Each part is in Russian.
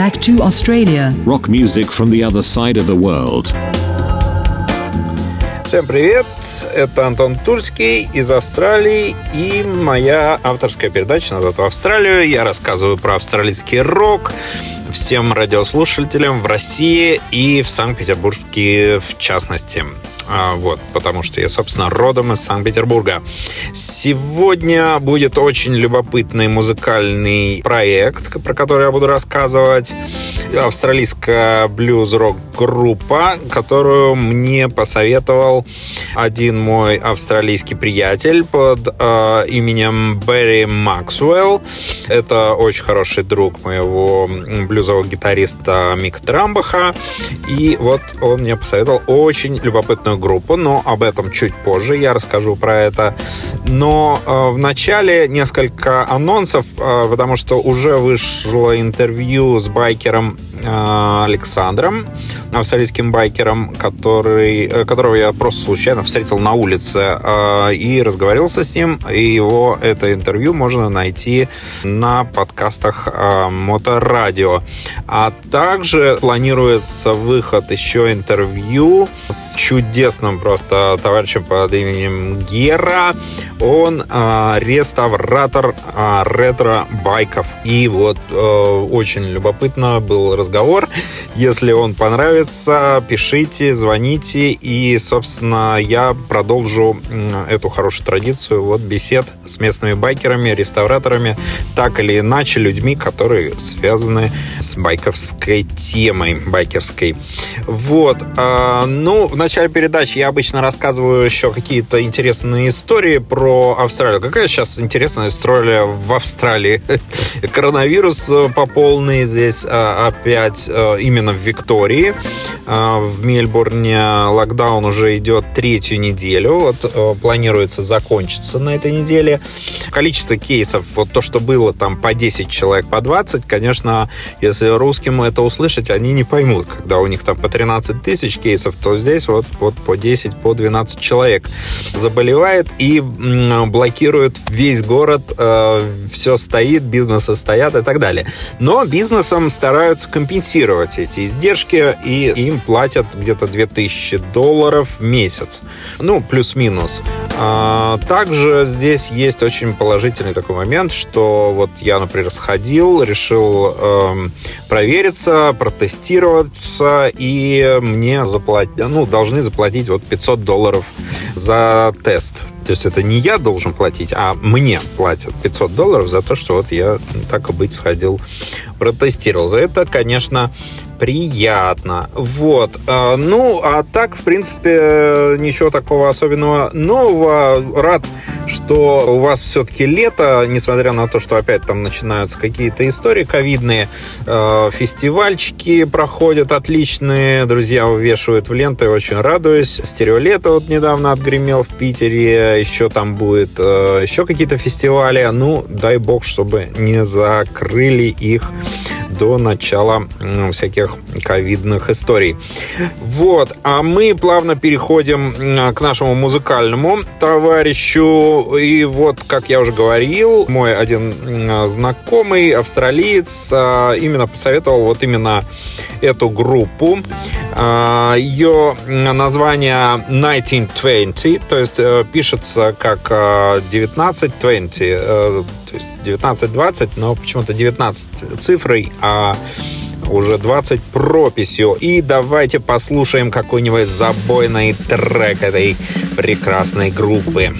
Back to Australia. Rock music from the other side of the world. Всем привет! Это Антон Тульский из Австралии и моя авторская передача «Назад в Австралию». Я рассказываю про австралийский рок всем радиослушателям в России и в Санкт-Петербурге в частности. А, вот, потому что я, собственно, родом из Санкт-Петербурга. Сегодня будет очень любопытный музыкальный проект, про который я буду рассказывать. Австралийская блюз-рок группа, которую мне посоветовал один мой австралийский приятель под э, именем Берри Максвелл. Это очень хороший друг моего блюзового гитариста Мик Трамбаха. И вот он мне посоветовал очень любопытную группу, но об этом чуть позже я расскажу про это. Но э, в начале несколько анонсов, э, потому что уже вышло интервью с байкером Александром австралийским байкером, который, э, которого я просто случайно встретил на улице э, и разговаривался с ним. И его это интервью можно найти на подкастах э, Моторадио. А также планируется выход еще интервью с чудесным просто товарищем под именем Гера. Он реставратор ретро-байков. И вот очень любопытно был разговор. Если он понравится, нравится, пишите, звоните. И, собственно, я продолжу эту хорошую традицию вот бесед с местными байкерами, реставраторами, так или иначе людьми, которые связаны с байковской темой, байкерской. Вот. А, ну, в начале передачи я обычно рассказываю еще какие-то интересные истории про Австралию. Какая сейчас интересная история в Австралии? Коронавирус по полной здесь а, опять а, именно в Виктории. А, в Мельбурне локдаун уже идет третью неделю. Вот э, планируется закончиться на этой неделе. Количество кейсов, вот то, что было там по 10 человек, по 20, конечно, если русским это услышать, они не поймут. Когда у них там по 13 тысяч кейсов, то здесь вот, вот по 10, по 12 человек заболевает и блокирует весь город. Э, все стоит, бизнесы стоят и так далее. Но бизнесам стараются компенсировать эти издержки и им платят где-то 2000 долларов в месяц. Ну, плюс-минус. А, также здесь есть очень положительный такой момент, что вот я, например, сходил, решил эм, провериться, протестироваться, и мне заплатить, ну, должны заплатить вот 500 долларов за тест. То есть это не я должен платить, а мне платят 500 долларов за то, что вот я так и быть сходил, протестировал. За это, конечно, приятно. Вот. А, ну, а так, в принципе, ничего такого особенного нового. Рад, что у вас все-таки лето, несмотря на то, что опять там начинаются какие-то истории ковидные. А, фестивальчики проходят отличные, друзья вывешивают в ленты, очень радуюсь. Стереолето вот недавно отгремел в Питере, еще там будет а, еще какие-то фестивали. Ну, дай бог, чтобы не закрыли их до начала всяких ковидных историй. Вот, а мы плавно переходим к нашему музыкальному товарищу. И вот, как я уже говорил, мой один знакомый, австралиец, а, именно посоветовал вот именно эту группу. А, Ее название 1920, то есть э, пишется как 1920, э, то есть 1920, но почему-то 19 цифрой, а уже 20 прописью. И давайте послушаем какой-нибудь забойный трек этой прекрасной группы.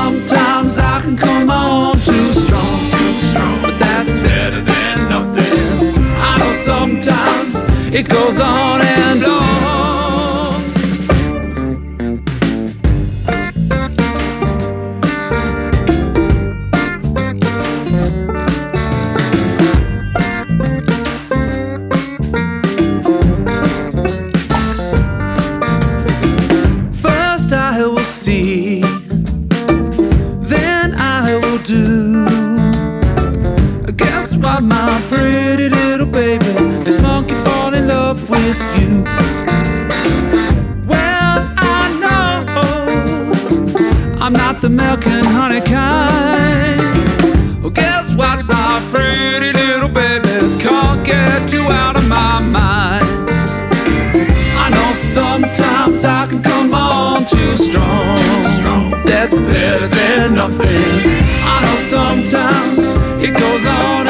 Sometimes I can come on too strong, but that's better than nothing. I know sometimes it goes on and on. Kind. Well, guess what, my pretty little baby? Can't get you out of my mind. I know sometimes I can come on too strong. That's better than nothing. I know sometimes it goes on.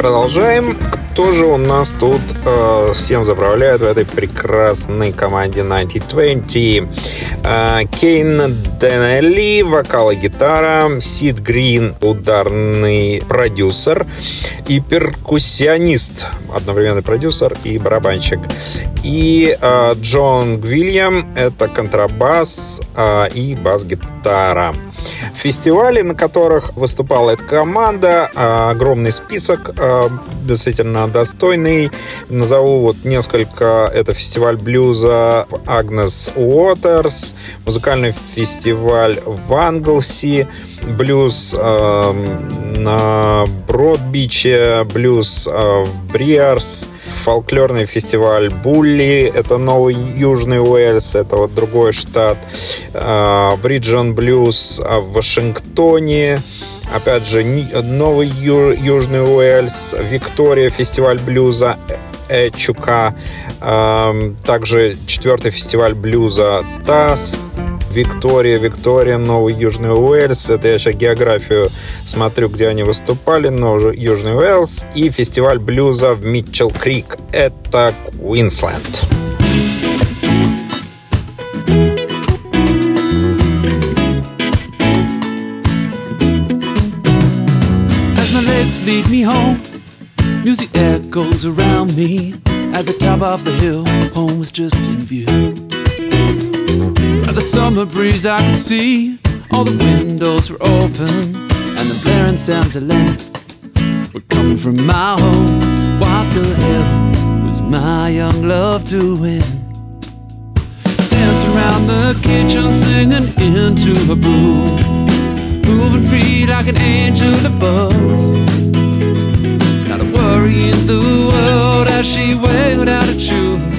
Продолжаем. Кто же у нас тут э, всем заправляет в этой прекрасной команде 9020? Э, Кейн Денелли, вокал и гитара, Сид Грин, ударный продюсер и перкуссионист, одновременный продюсер и барабанщик. И э, Джон Гвильям, это контрабас э, и бас-гитара. Фестивали, на которых выступала эта команда, а, огромный список, а, действительно достойный. Назову вот несколько. Это фестиваль блюза Агнес Уотерс, музыкальный фестиваль в Англси, блюз а, на Бродбиче, блюз в Бриарс, фольклорный фестиваль Булли, это Новый Южный Уэльс, это вот другой штат, Бриджон Блюз в Вашингтоне, опять же, Новый Южный Уэльс, Виктория, фестиваль блюза Эчука, также четвертый фестиваль блюза ТАСС, Виктория, Виктория, Новый Южный Уэльс. Это я сейчас географию смотрю, где они выступали. Новый Южный Уэльс. И фестиваль блюза в Митчелл Крик. Это Квинсленд. Lead me home, music echoes around me. At the top of the hill, home was just in view. The summer breeze, I could see all the windows were open, and the blaring sounds of Lenny were coming from my home. What the hell was my young love doing? Dancing around the kitchen, singing into her broom moving free like an angel above. Not a worry in the world as she wailed out a tune.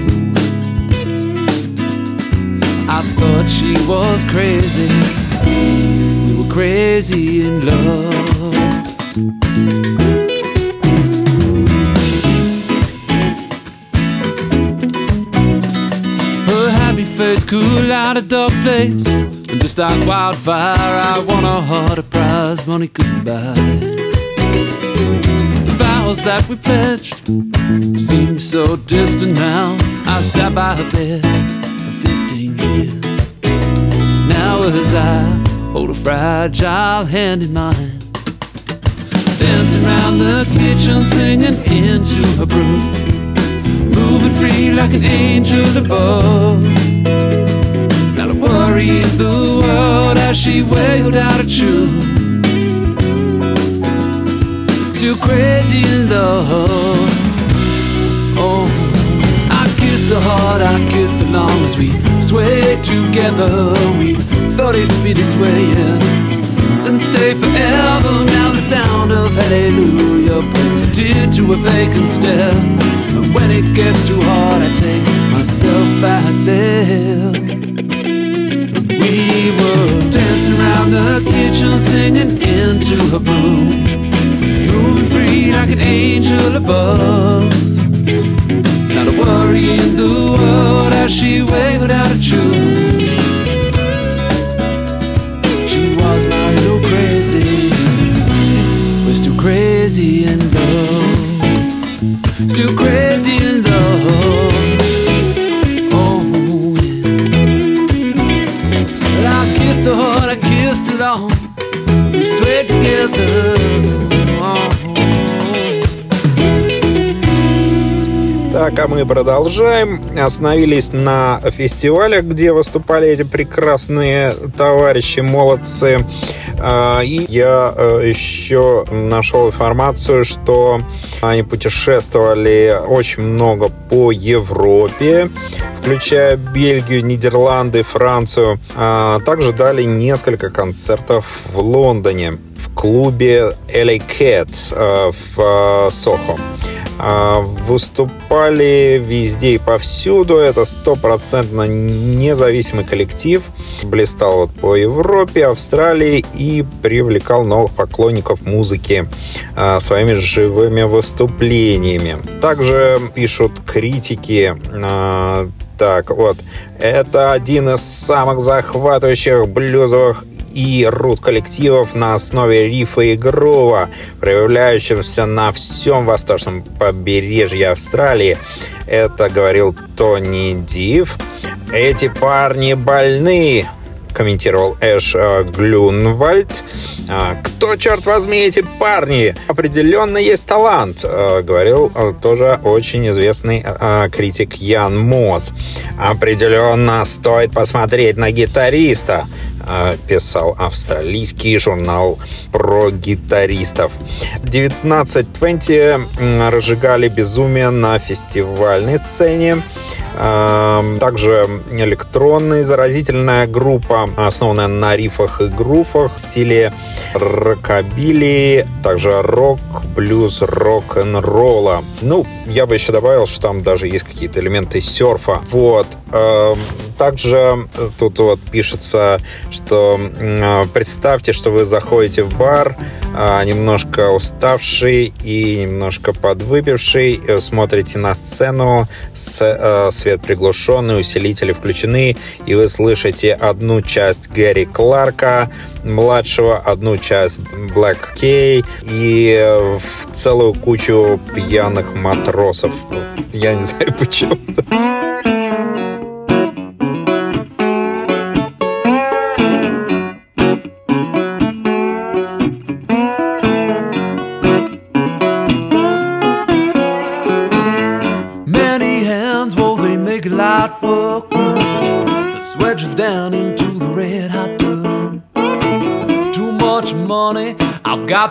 I thought she was crazy. We were crazy in love. Her happy face cool out a dark place. And just like wildfire, I won a heart a prize money couldn't buy. The vows that we pledged seem so distant now. I sat by her bed as I hold a fragile hand in mine, dancing around the kitchen, singing into her broom moving free like an angel above. Not a worry in the world as she wailed out a tune. Still crazy in love. Oh, I kissed her hard, I kissed her long as we swayed together. We thought it'd be this way, yeah. And stay forever. Now the sound of hallelujah brings a tear to a vacant stare. And when it gets too hard, I take myself back there. We were dancing around the kitchen, singing into her room, moving free like an angel above. Not a worry in the world as she waved out a tune. Crazy in love, still crazy in love. Oh, yeah. Well, I kissed her hard, I kissed her long. We swayed together. Oh. Так, а мы продолжаем. Остановились на фестивалях, где выступали эти прекрасные товарищи, молодцы. А, И я э, еще нашел информацию, что они путешествовали очень много по Европе, включая Бельгию, Нидерланды, Францию. А Также дали несколько концертов в Лондоне в клубе LA Cat э, в э, Сохо. А, Выступали везде и повсюду. Это стопроцентно независимый коллектив. Блистал вот по Европе, Австралии и привлекал новых поклонников музыки а, своими живыми выступлениями. Также пишут критики а, так, вот. Это один из самых захватывающих блюзовых и рут-коллективов на основе рифа и грува, проявляющимся на всем восточном побережье Австралии. Это говорил Тони Див. Эти парни больны, комментировал Эш э, Глюнвальд. А, Кто, черт возьми, эти парни? Определенно есть талант, э, говорил э, тоже очень известный критик Ян Мосс. Определенно стоит посмотреть на гитариста, писал австралийский журнал про гитаристов. 1920 м, разжигали безумие на фестивальной сцене. Также электронная заразительная группа, основанная на рифах и груфах в стиле рокобили, также рок, блюз, рок-н-ролла. Ну, я бы еще добавил, что там даже есть какие-то элементы серфа. Вот. Также тут вот пишется, что э, представьте, что вы заходите в бар, а, немножко уставший и немножко подвыпивший, э, смотрите на сцену, с- э, свет приглушенный, усилители включены, и вы слышите одну часть Гэри Кларка, младшего, одну часть Блэк Кей и э, целую кучу пьяных матросов. Я не знаю почему.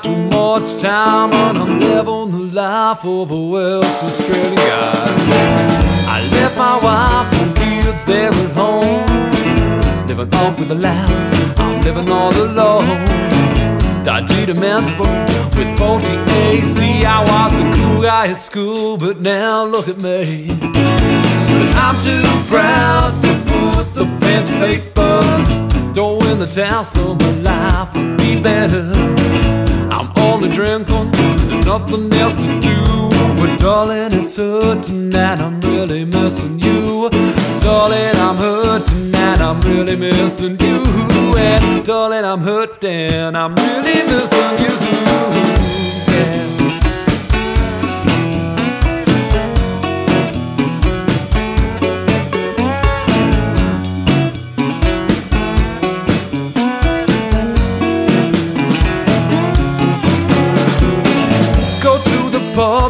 Too much time, and I'm living the life of a West Australian guy. I left my wife and kids there at home, living up with the lads. I'm living all alone. Dodgy demandable with faulty AC. I was the cool guy at school, but now look at me. But I'm too proud to put the pen to paper. Though in the so my life would be better. I'm only there's nothing else to do. But darling, it's hurt tonight. I'm really missing you. Darling, I'm hurt tonight. I'm really missing you. And darling, I'm hurting. I'm really missing you.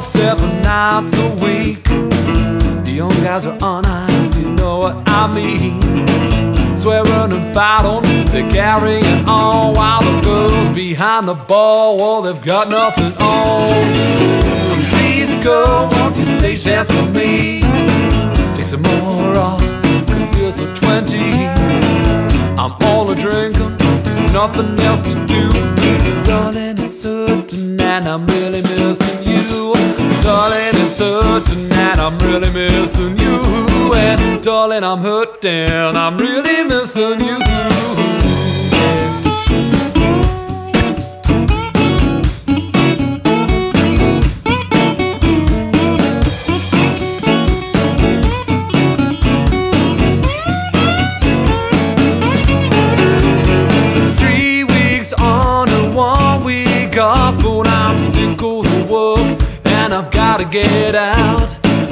Pub seven nights a week. The young guys are on ice, you know what I mean. Swearing and fighting, they're carrying on while the girls behind the bar, well, they've got nothing on. Please go, won't you stage dance for me? Take some more off, cause you're so 20. I'm all a drink nothing else to do. Darling, it's hurting and I'm really missing you. Darling, it's hurting and I'm really missing you. And darling, I'm hurting, I'm really missing you.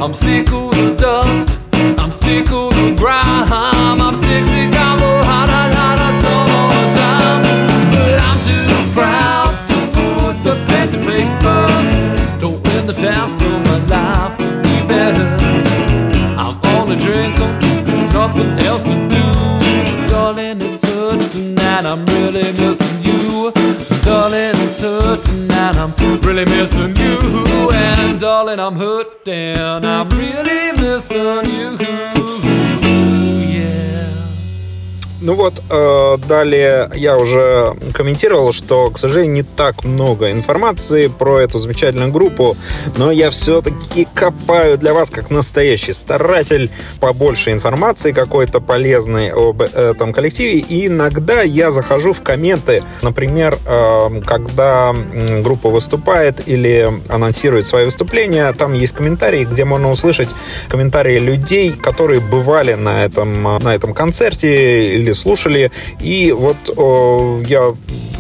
I'm sick of the dust, I'm sick of the grime, I'm sick, sick the hot, hot, hot, hot all the time. But I'm too proud to put the pen to paper. Don't win the task of my life will be better. I'm only drinking, 'cause there's nothing else to do. Darling, it's hurting and I'm really missing you. Darling, it's hurting and I'm really missing you. And darling, I'm hurting, I'm really missing you. Ну вот, э, далее я уже комментировал, что, к сожалению, не так много информации про эту замечательную группу, но я все-таки копаю для вас, как настоящий старатель, побольше информации какой-то полезной об этом коллективе. И иногда я захожу в комменты, например, э, когда группа выступает или анонсирует свои выступления, там есть комментарии, где можно услышать комментарии людей, которые бывали на этом, э, на этом концерте или слушали. И вот э, я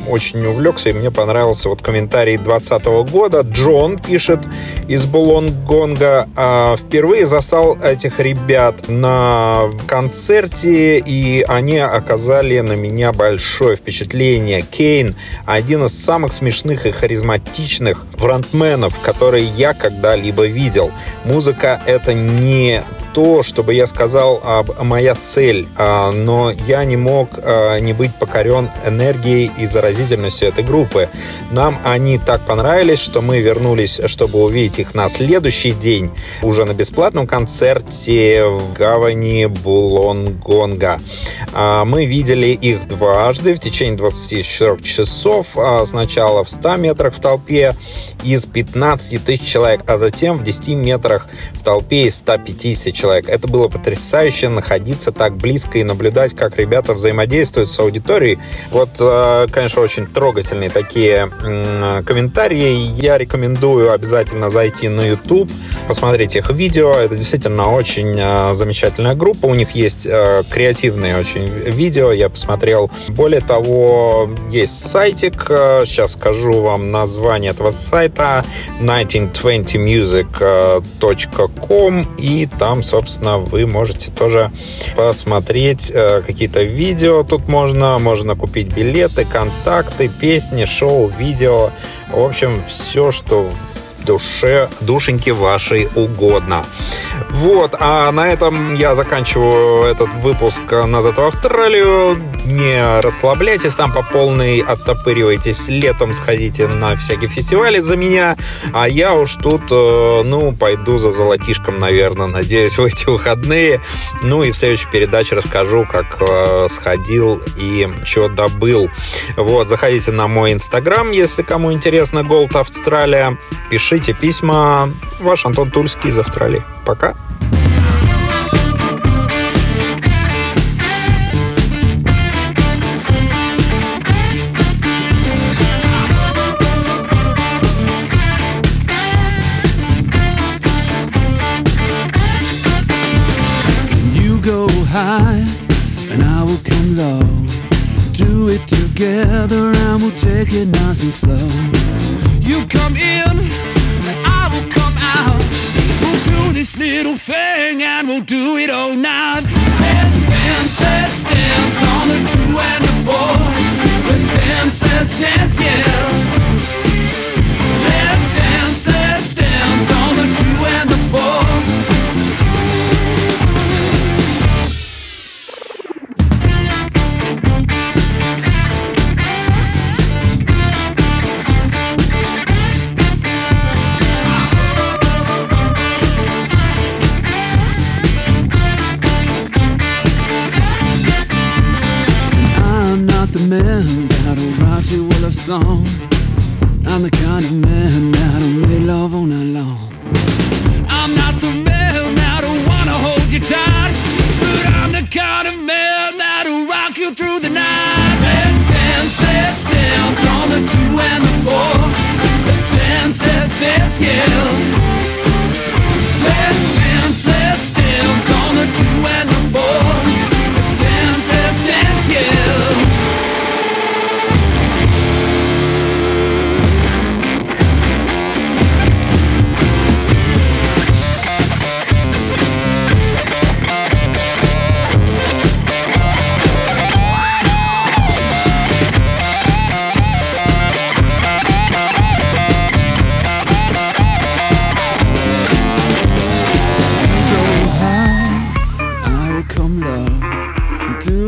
очень увлекся, и мне понравился вот комментарий 2020 года. Джон пишет из Булонгонга. «А, Впервые застал этих ребят на концерте, и они оказали на меня большое впечатление. Кейн – один из самых смешных и харизматичных фронтменов, которые я когда-либо видел. Музыка – это не то, чтобы я сказал об моя цель, а, но я не мог а, не быть покорен энергией и заразительностью этой группы. Нам они так понравились, что мы вернулись, чтобы увидеть их на следующий день уже на бесплатном концерте в гавани Булонгонга. А, Мы видели их дважды в течение 24 часов, а, сначала в 100 метрах в толпе из 15 тысяч человек, а затем в 10 метрах в толпе из 150 человек. Это было потрясающе находиться так близко и наблюдать, как ребята взаимодействуют с аудиторией. Вот, э, конечно, очень трогательные такие комментарии. Я рекомендую обязательно зайти на YouTube, посмотреть их видео. Это действительно очень э, замечательная группа. У них есть э, креативные очень видео. Я посмотрел. Более того, есть сайтик. Э, Сейчас скажу вам название этого сайта 1920music.com и там, собственно, вы можете тоже посмотреть э, какие-то видео. Тут можно, можно купить билеты, контакты, песни, шоу, видео. В общем, все, что в душе, душеньки вашей угодно. Вот, а на этом я заканчиваю этот выпуск «Назад в Австралию». Не расслабляйтесь там по полной, оттопыривайтесь летом, сходите на всякие фестивали за меня. А я уж тут, э, ну, пойду за золотишком, наверное, надеюсь, в эти выходные. Ну и в следующей передаче расскажу, как э, сходил и что добыл. Вот, заходите на мой инстаграм, если кому интересно, Gold Австралия. Пишите письма. Ваш Антон Тульский из Австралии. Пока. You go high and I will come low. Do it together and we'll take it nice and slow. Do it all night. through the night. Let's dance, let's dance on the two and the four. Let's dance, let's dance, yeah.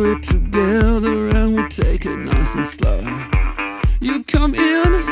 it together and we'll take it nice and slow. You come in